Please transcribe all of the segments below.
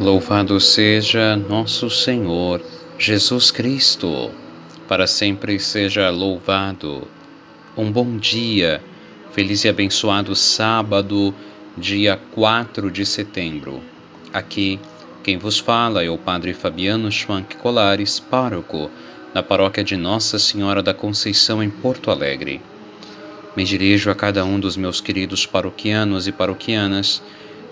Louvado seja nosso Senhor Jesus Cristo, para sempre seja louvado. Um bom dia, feliz e abençoado sábado, dia 4 de setembro. Aqui, quem vos fala é o Padre Fabiano Schwank Colares, pároco da paróquia de Nossa Senhora da Conceição em Porto Alegre. Me dirijo a cada um dos meus queridos paroquianos e paroquianas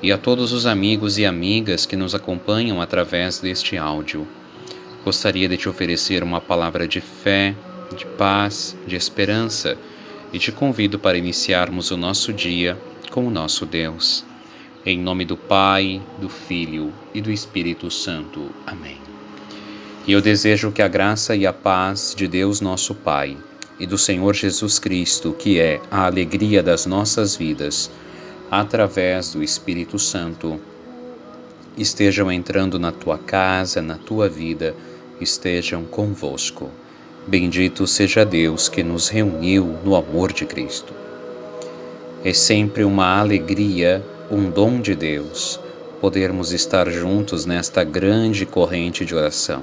e a todos os amigos e amigas que nos acompanham através deste áudio. Gostaria de te oferecer uma palavra de fé, de paz, de esperança e te convido para iniciarmos o nosso dia com o nosso Deus. Em nome do Pai, do Filho e do Espírito Santo. Amém. E eu desejo que a graça e a paz de Deus, nosso Pai, e do Senhor Jesus Cristo, que é a alegria das nossas vidas, através do Espírito Santo, estejam entrando na tua casa, na tua vida, estejam convosco. Bendito seja Deus que nos reuniu no amor de Cristo. É sempre uma alegria, um dom de Deus, podermos estar juntos nesta grande corrente de oração,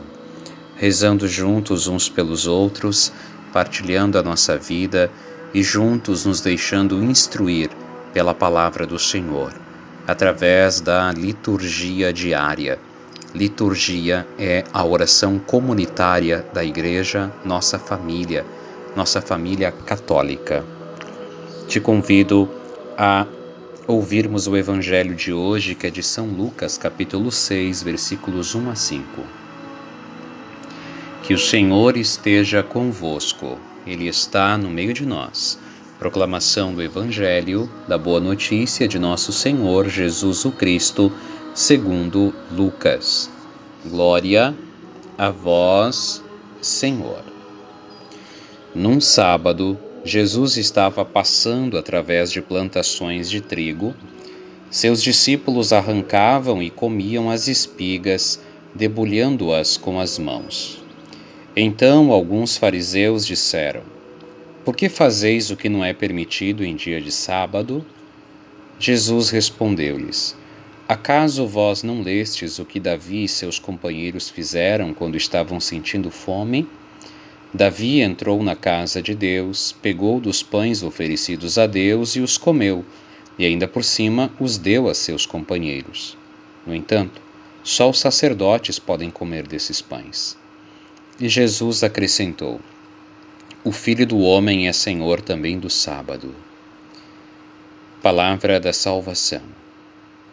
rezando juntos uns pelos outros, partilhando a nossa vida e juntos nos deixando instruir pela palavra do Senhor, através da liturgia diária. Liturgia é a oração comunitária da Igreja, nossa família, nossa família católica. Te convido a ouvirmos o Evangelho de hoje, que é de São Lucas, capítulo 6, versículos 1 a 5. Que o Senhor esteja convosco, Ele está no meio de nós. Proclamação do Evangelho da Boa Notícia de Nosso Senhor Jesus o Cristo, segundo Lucas. Glória a vós, Senhor. Num sábado, Jesus estava passando através de plantações de trigo. Seus discípulos arrancavam e comiam as espigas, debulhando-as com as mãos. Então alguns fariseus disseram: por que fazeis o que não é permitido em dia de sábado? Jesus respondeu-lhes: Acaso vós não lestes o que Davi e seus companheiros fizeram quando estavam sentindo fome? Davi entrou na casa de Deus, pegou dos pães oferecidos a Deus e os comeu, e ainda por cima os deu a seus companheiros. No entanto, só os sacerdotes podem comer desses pães. E Jesus acrescentou: o Filho do Homem é Senhor também do sábado. Palavra da salvação.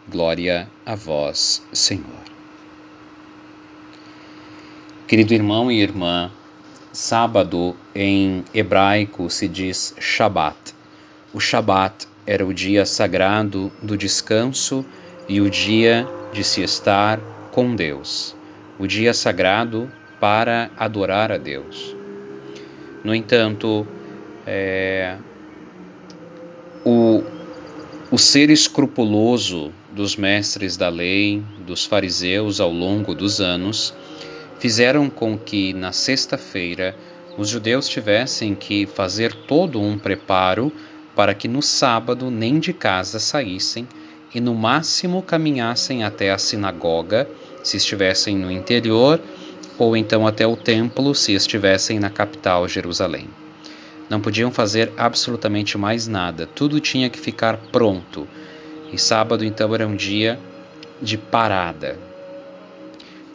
Glória a vós, Senhor. Querido irmão e irmã, sábado em hebraico se diz Shabat. O Shabat era o dia sagrado do descanso e o dia de se estar com Deus, o dia sagrado para adorar a Deus. No entanto, é, o, o ser escrupuloso dos mestres da lei, dos fariseus ao longo dos anos, fizeram com que na sexta-feira os judeus tivessem que fazer todo um preparo para que no sábado nem de casa saíssem e no máximo caminhassem até a sinagoga, se estivessem no interior, ou então até o templo se estivessem na capital Jerusalém. Não podiam fazer absolutamente mais nada, tudo tinha que ficar pronto. E sábado então era um dia de parada.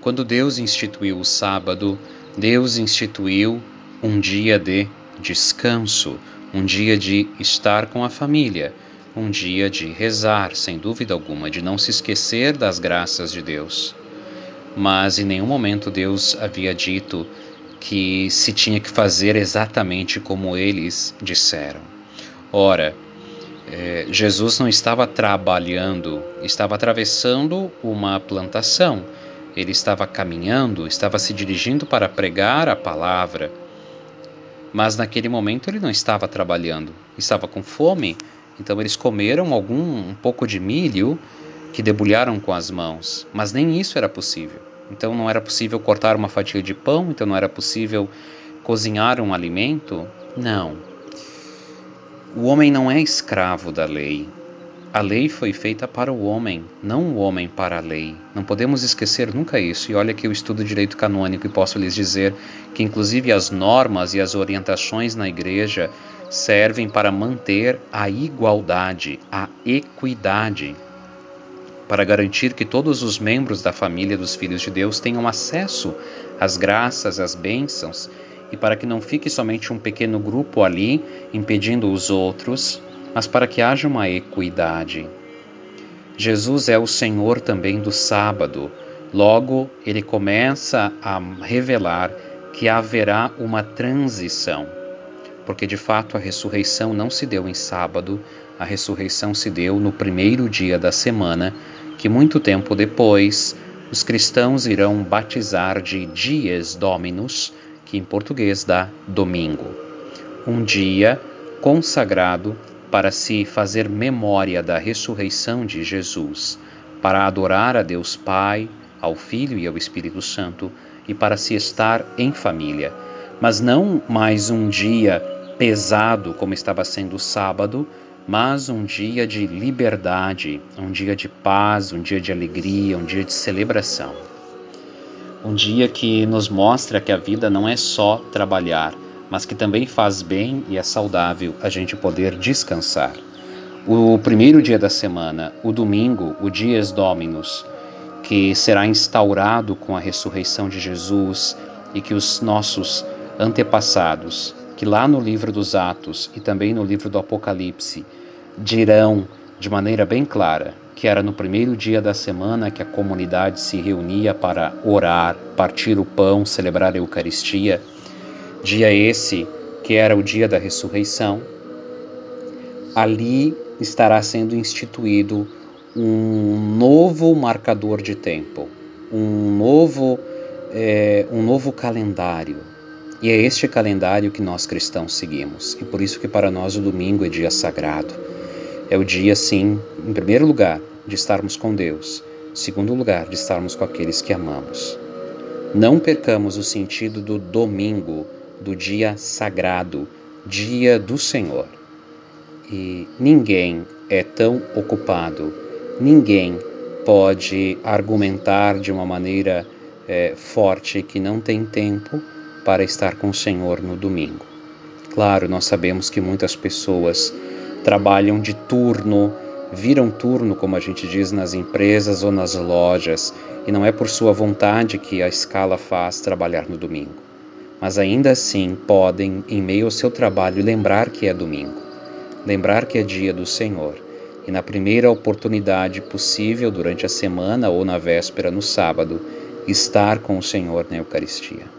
Quando Deus instituiu o sábado, Deus instituiu um dia de descanso, um dia de estar com a família, um dia de rezar, sem dúvida alguma, de não se esquecer das graças de Deus mas em nenhum momento Deus havia dito que se tinha que fazer exatamente como eles disseram. Ora, eh, Jesus não estava trabalhando, estava atravessando uma plantação. Ele estava caminhando, estava se dirigindo para pregar a palavra. Mas naquele momento ele não estava trabalhando, estava com fome. Então eles comeram algum um pouco de milho que debulharam com as mãos, mas nem isso era possível. Então não era possível cortar uma fatia de pão, então não era possível cozinhar um alimento? Não. O homem não é escravo da lei. A lei foi feita para o homem, não o homem para a lei. Não podemos esquecer nunca isso. E olha que eu estudo direito canônico e posso lhes dizer que, inclusive, as normas e as orientações na igreja servem para manter a igualdade, a equidade, para garantir que todos os membros da família dos filhos de Deus tenham acesso às graças, às bênçãos, e para que não fique somente um pequeno grupo ali impedindo os outros mas para que haja uma equidade. Jesus é o Senhor também do sábado. Logo, ele começa a revelar que haverá uma transição, porque de fato a ressurreição não se deu em sábado, a ressurreição se deu no primeiro dia da semana, que muito tempo depois os cristãos irão batizar de Dies Dominus, que em português dá domingo. Um dia consagrado para se fazer memória da ressurreição de Jesus, para adorar a Deus Pai, ao Filho e ao Espírito Santo e para se estar em família. Mas não mais um dia pesado como estava sendo o sábado, mas um dia de liberdade, um dia de paz, um dia de alegria, um dia de celebração. Um dia que nos mostra que a vida não é só trabalhar, mas que também faz bem e é saudável a gente poder descansar. O primeiro dia da semana, o domingo, o Dias Dominus, que será instaurado com a ressurreição de Jesus e que os nossos antepassados, que lá no livro dos Atos e também no livro do Apocalipse, dirão de maneira bem clara que era no primeiro dia da semana que a comunidade se reunia para orar, partir o pão, celebrar a Eucaristia Dia esse que era o dia da ressurreição, ali estará sendo instituído um novo marcador de tempo, um novo, é, um novo calendário. E é este calendário que nós cristãos seguimos. E por isso que para nós o domingo é dia sagrado. É o dia, sim, em primeiro lugar, de estarmos com Deus. Em segundo lugar, de estarmos com aqueles que amamos. Não percamos o sentido do domingo do dia sagrado, dia do Senhor. E ninguém é tão ocupado, ninguém pode argumentar de uma maneira é, forte que não tem tempo para estar com o Senhor no domingo. Claro, nós sabemos que muitas pessoas trabalham de turno, viram turno, como a gente diz nas empresas ou nas lojas, e não é por sua vontade que a escala faz trabalhar no domingo mas ainda assim podem, em meio ao seu trabalho, lembrar que é domingo, lembrar que é dia do Senhor, e na primeira oportunidade possível durante a semana ou na véspera no sábado, estar com o Senhor na Eucaristia.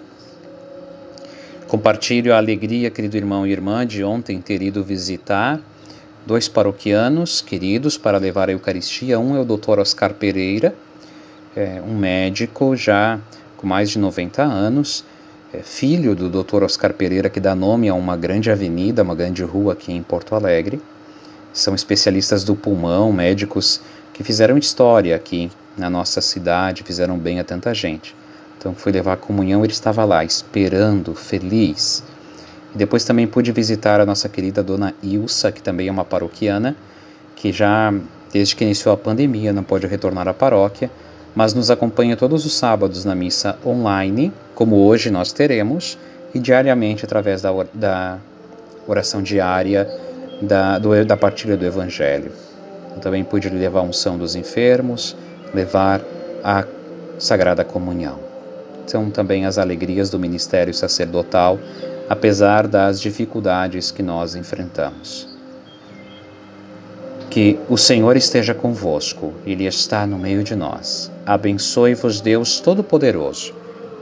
Compartilho a alegria, querido irmão e irmã, de ontem ter ido visitar dois paroquianos queridos para levar a Eucaristia. Um é o Dr. Oscar Pereira, é um médico já com mais de 90 anos, é filho do Dr. Oscar Pereira, que dá nome a uma grande avenida, uma grande rua aqui em Porto Alegre. São especialistas do pulmão, médicos que fizeram história aqui na nossa cidade, fizeram bem a tanta gente. Então fui levar a comunhão, ele estava lá, esperando, feliz. E depois também pude visitar a nossa querida dona Ilsa, que também é uma paroquiana, que já desde que iniciou a pandemia não pode retornar à paróquia, mas nos acompanha todos os sábados na missa online, como hoje nós teremos, e diariamente através da, da oração diária, da, do, da partilha do Evangelho. Eu também pude levar a unção dos enfermos, levar a Sagrada Comunhão. São também as alegrias do ministério sacerdotal, apesar das dificuldades que nós enfrentamos. Que o Senhor esteja convosco, Ele está no meio de nós. Abençoe-vos, Deus Todo-Poderoso,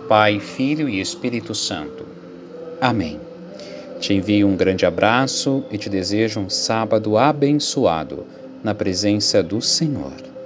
Pai, Filho e Espírito Santo. Amém. Te envio um grande abraço e te desejo um sábado abençoado na presença do Senhor.